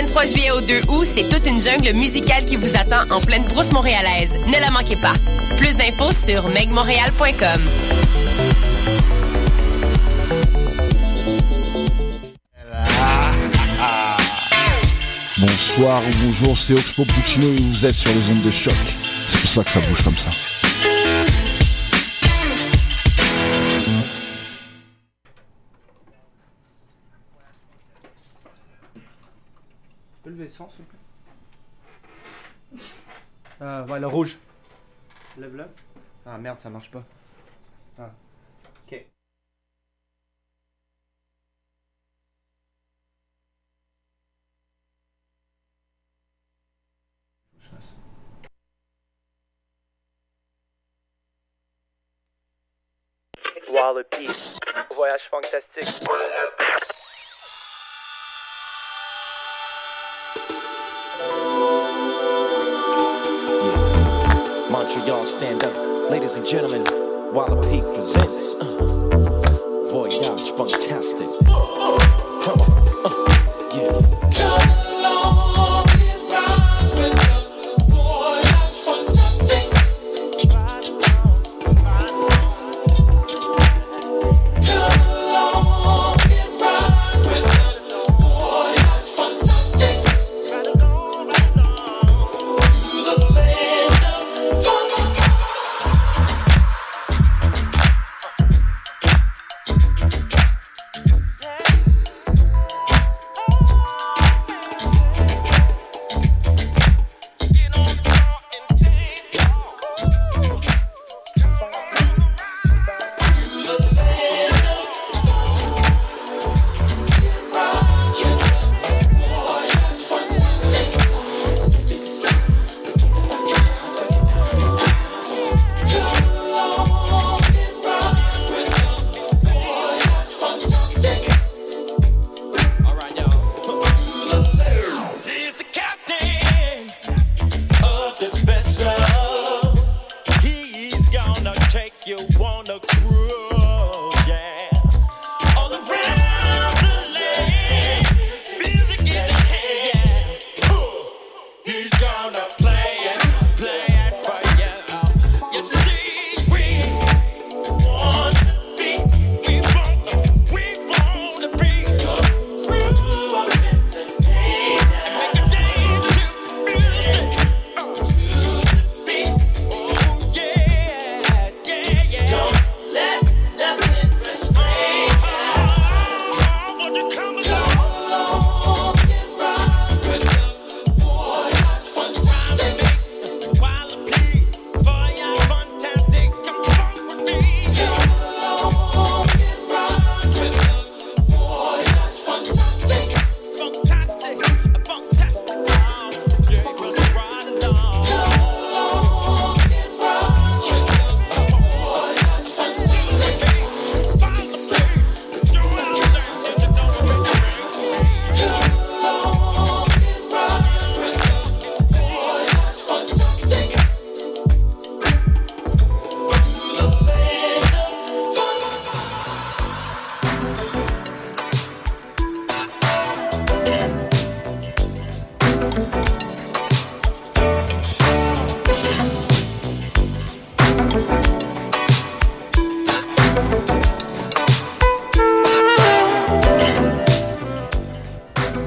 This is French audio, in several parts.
23 juillet au 2 août, c'est toute une jungle musicale qui vous attend en pleine brousse montréalaise. Ne la manquez pas. Plus d'infos sur megmontréal.com. Bonsoir ou bonjour, c'est Oxpo Puccino et vous êtes sur les ondes de choc. C'est pour ça que ça bouge comme ça. Son, s'il te plaît? Euh, ouais, le rouge. Lève-le. Ah merde, ça marche pas. Ah. Ok. Je fasse. Wallopy. Voyage fantastique. Montreal, stand up. Ladies and gentlemen, Walla Peak presents uh, Voyage Fantastic.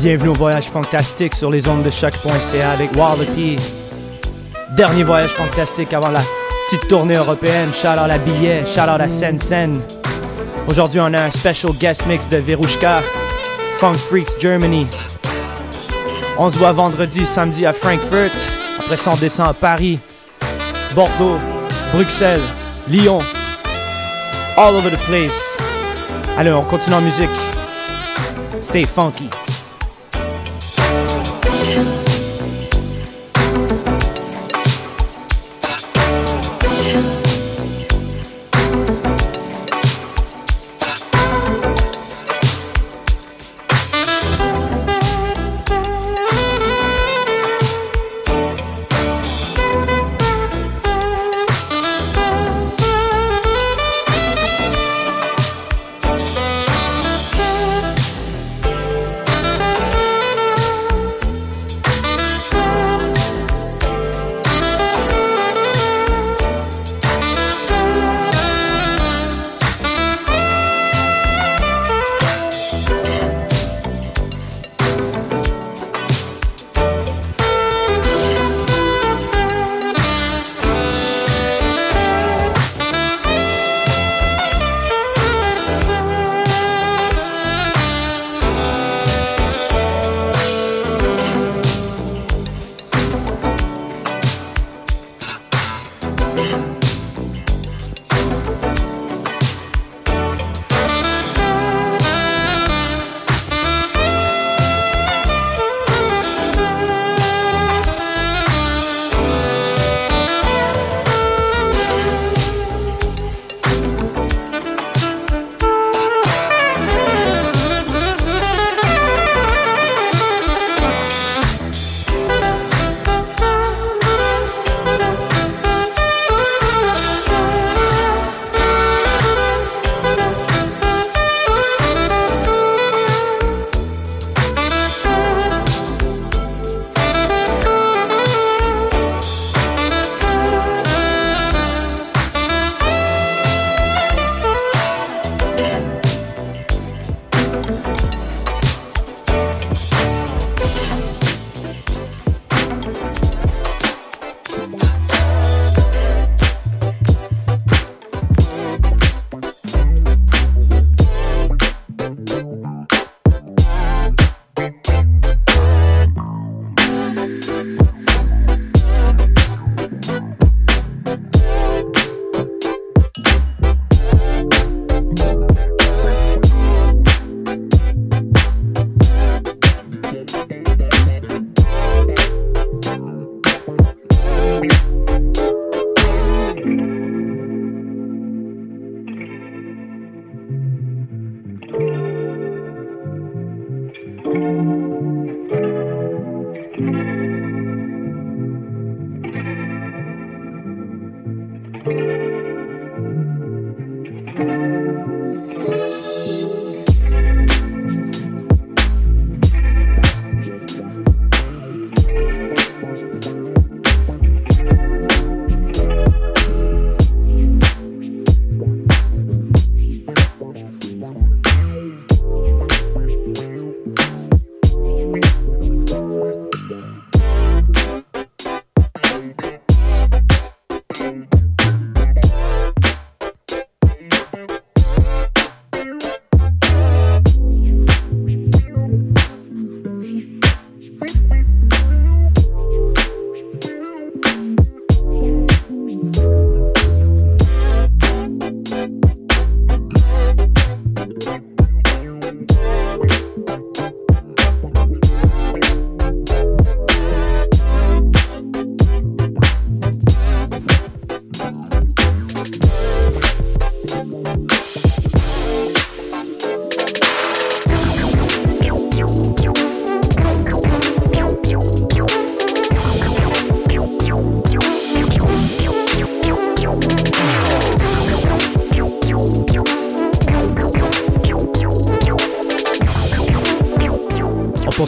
Bienvenue au voyage fantastique sur les ondes de choc.ca avec Wallopy. Dernier voyage fantastique avant la petite tournée européenne. Shout out à Billet, shout out à Sen Sen. Aujourd'hui, on a un special guest mix de Verushka, Funk Freaks Germany. On se voit vendredi, samedi à Frankfurt. Après ça, on descend à Paris, Bordeaux, Bruxelles, Lyon. All over the place. Allez, on continue en musique. Stay funky.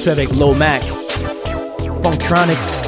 Avec Low Mac. Funktronics.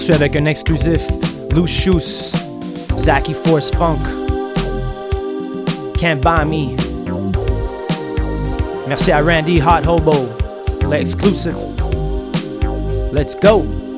Poursuit avec un exclusif Loose Shoes, Zaki Force Funk. Can't Buy Me. Merci à Randy Hot Hobo, l'exclusive. Let's go!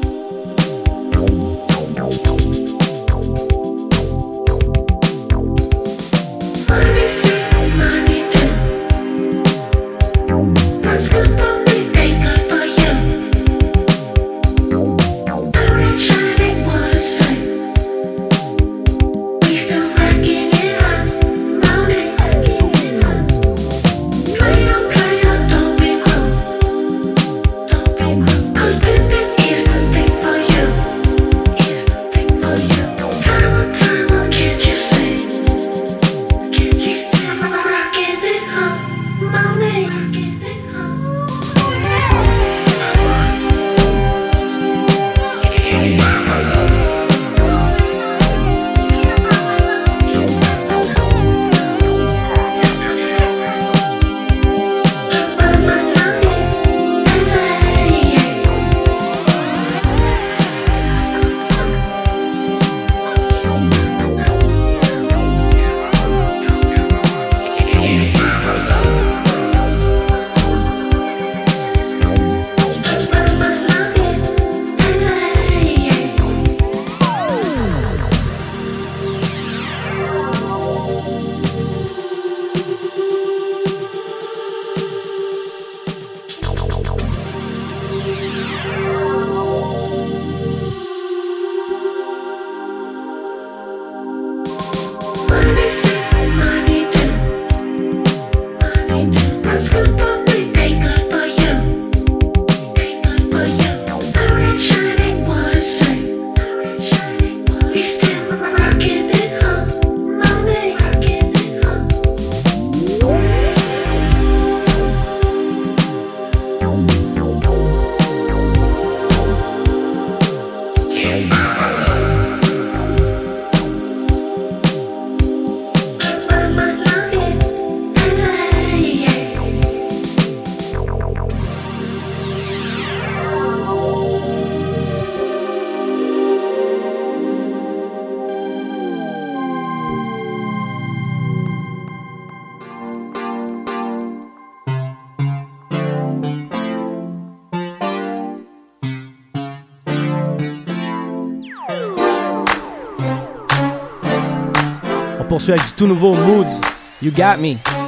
Poursuit avec du tout nouveau Moods. You got me.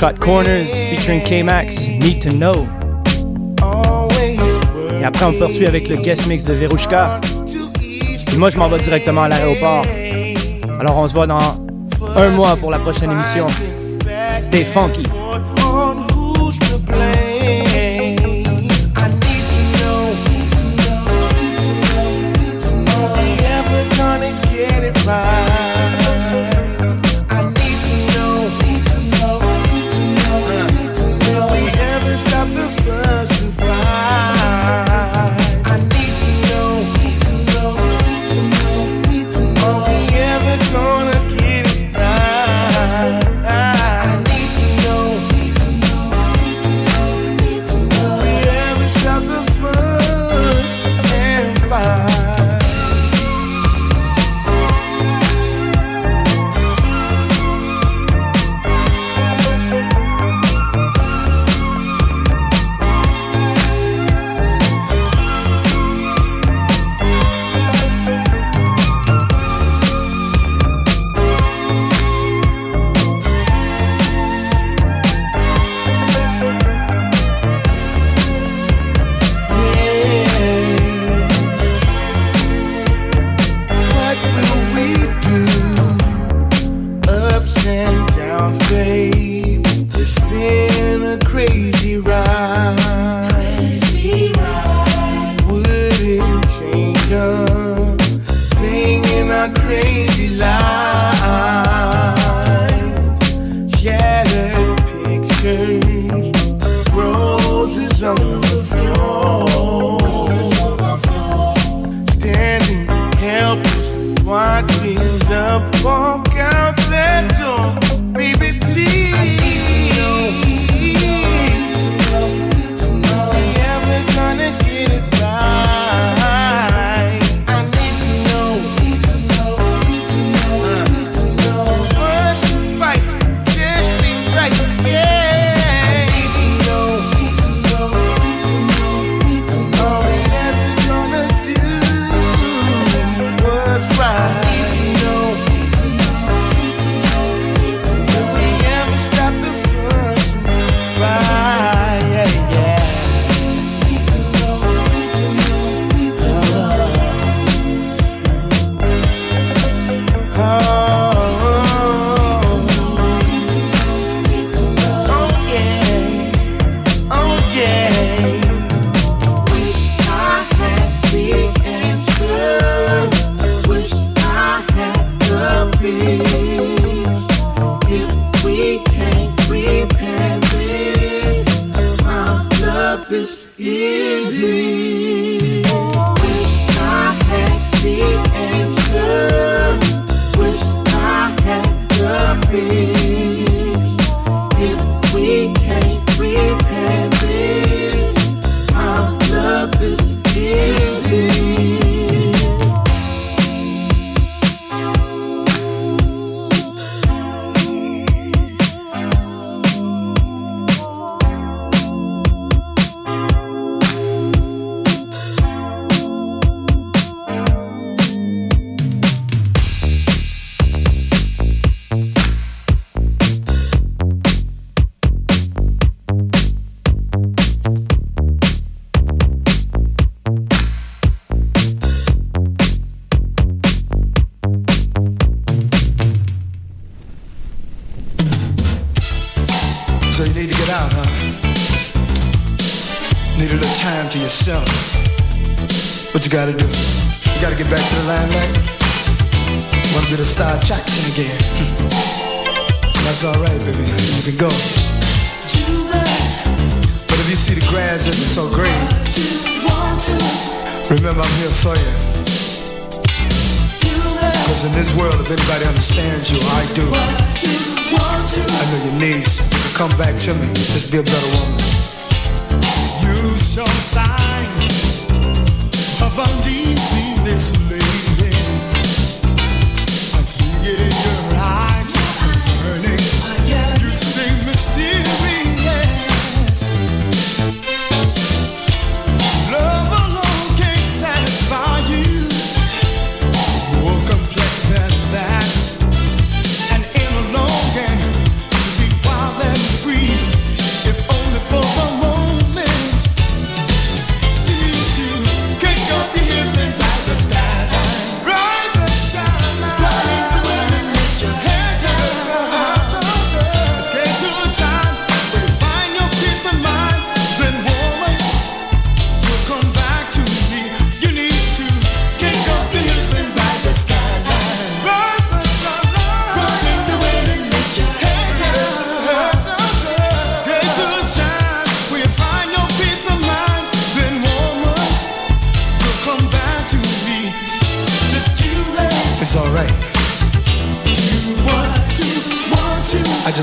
Cut Corners featuring K-Max, Need to Know. Et après, on poursuit avec le guest mix de Verushka. Et moi, je m'en vais directement à l'aéroport. Alors, on se voit dans un mois pour la prochaine émission. Stay funky.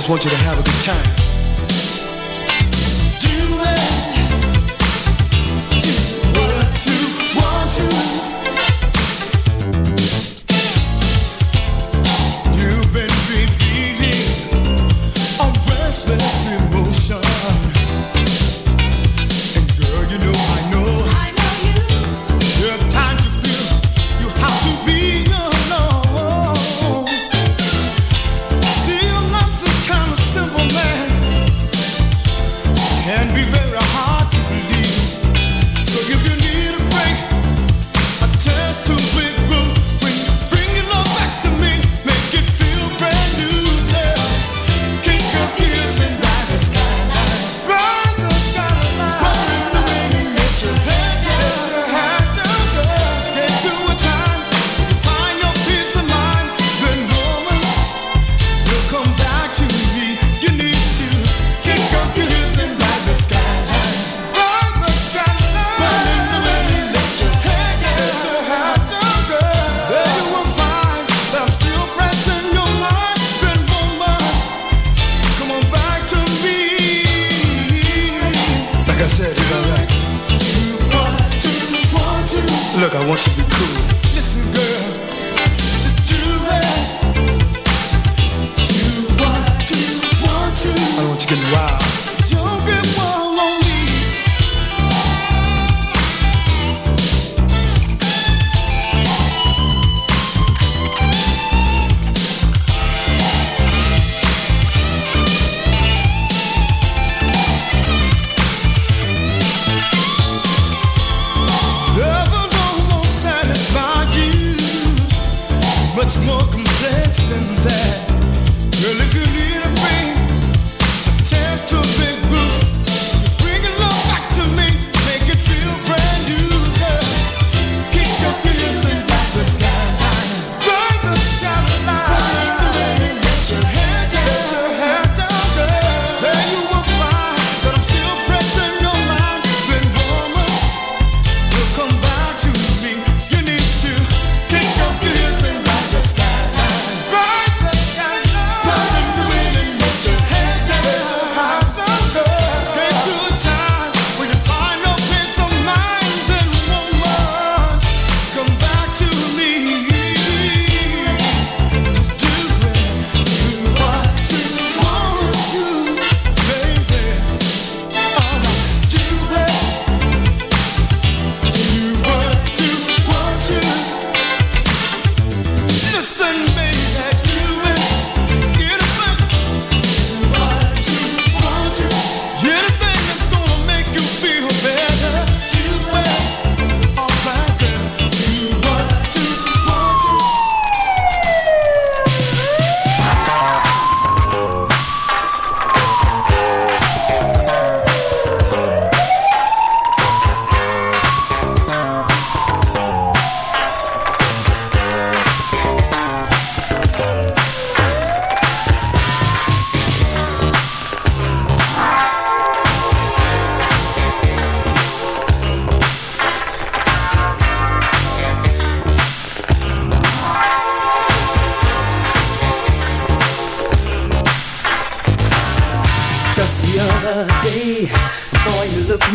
just want you to have a good time.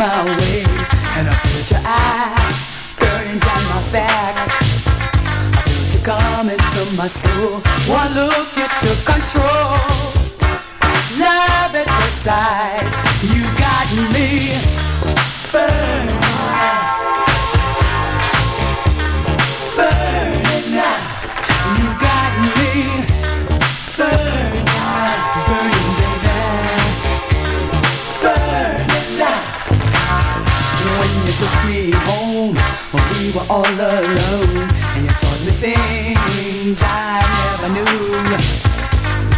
my way And I felt your eyes burning down my back. I felt you coming to my soul. One look, you took control. Love at first sight, you got me. all alone. And you taught me things I never knew.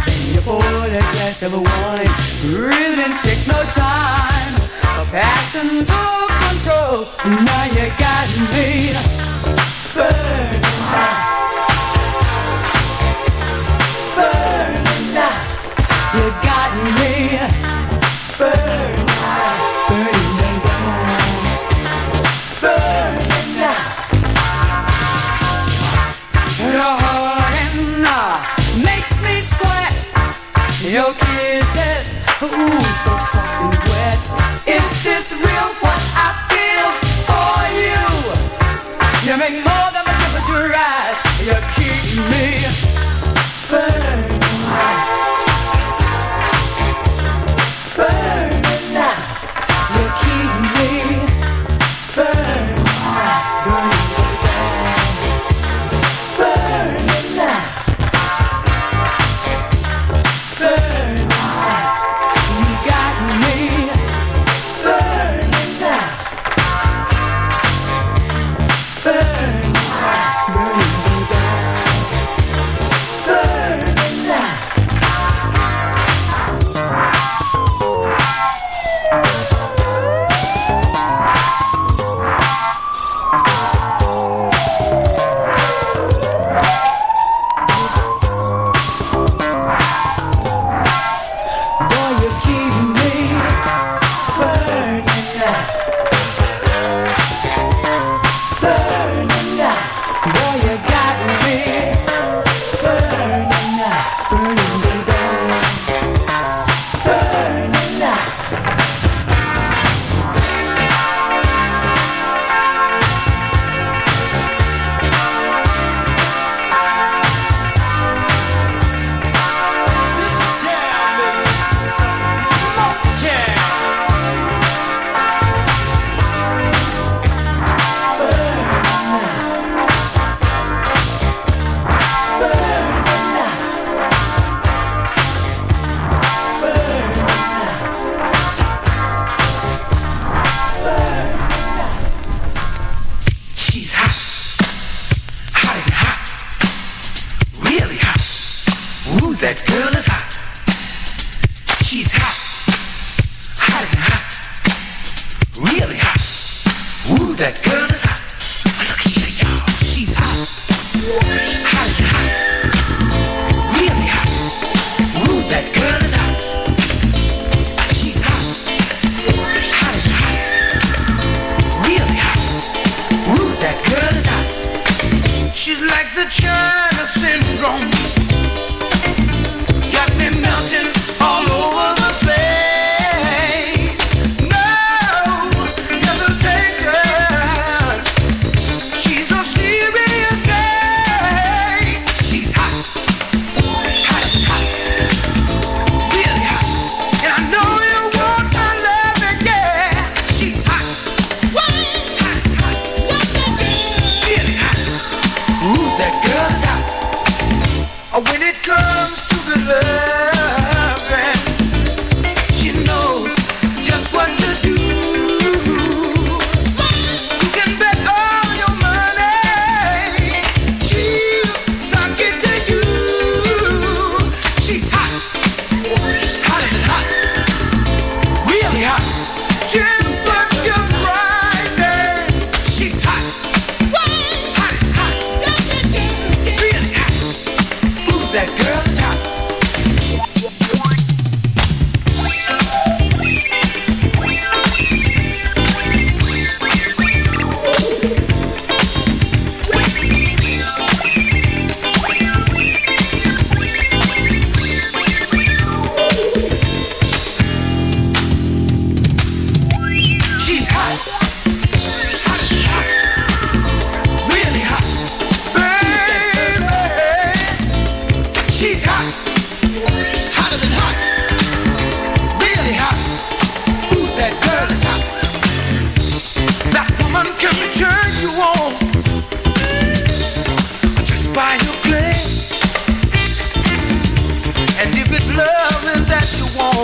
Then you poured a glass of wine Really didn't take no time. A passion took control. Now you got me. something wet.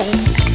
home.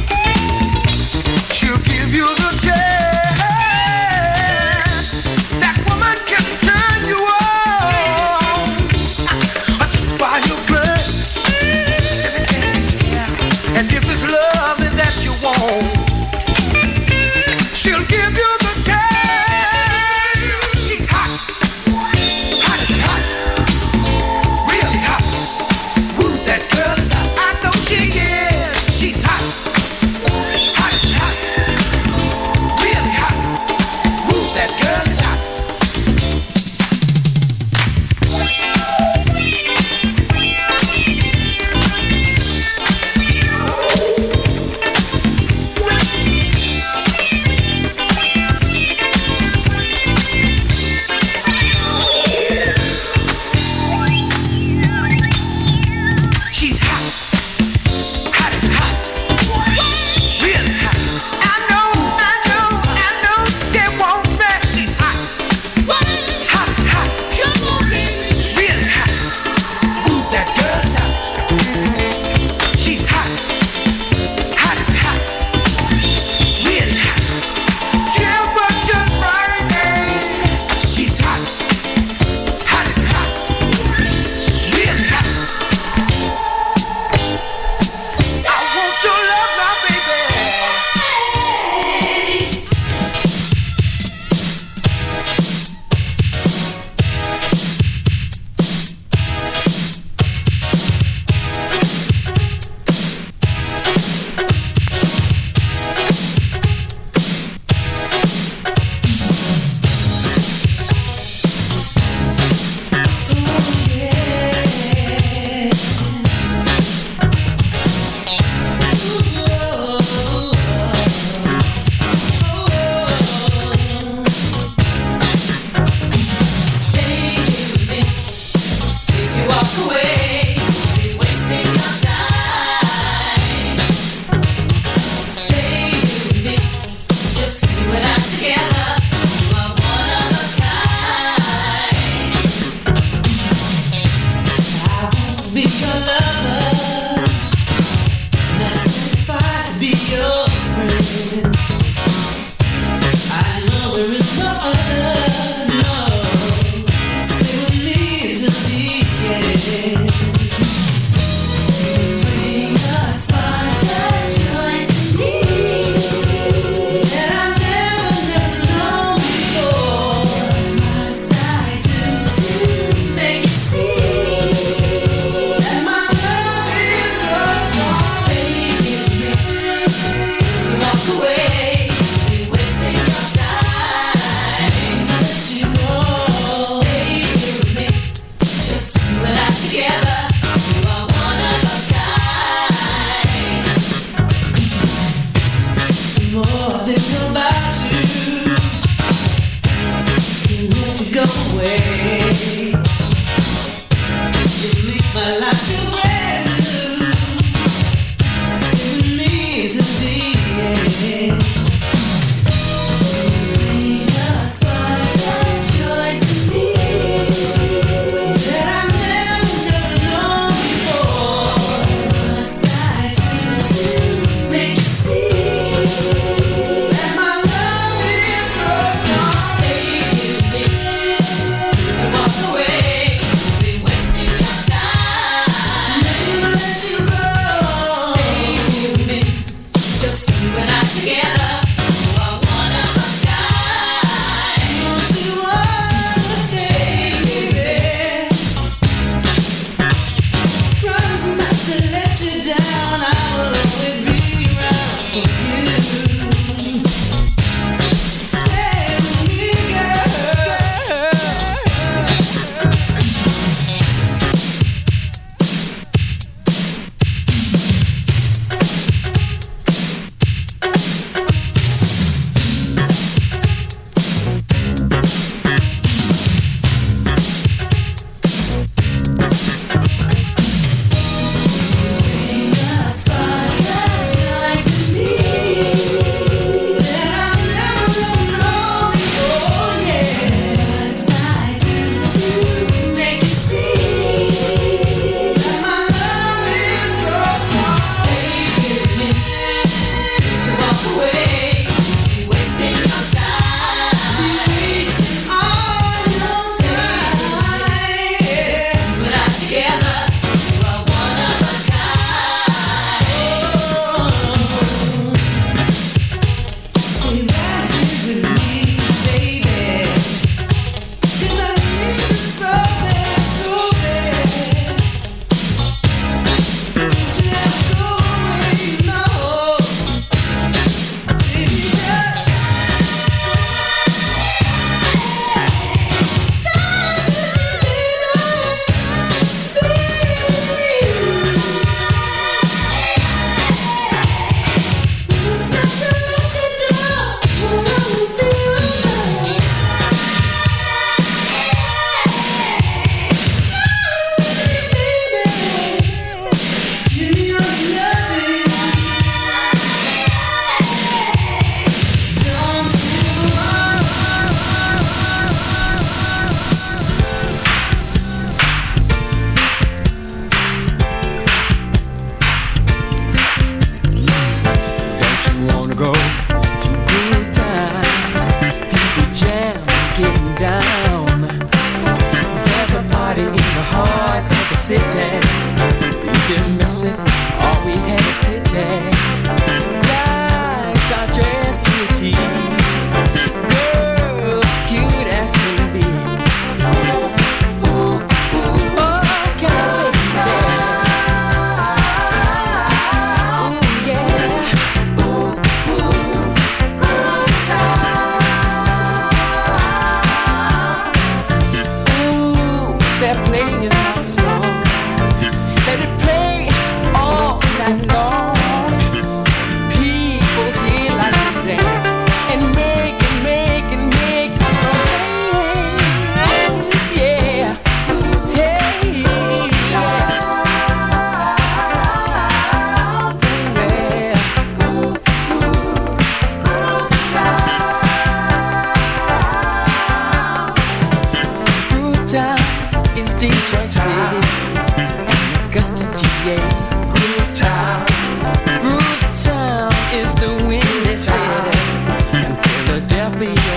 happy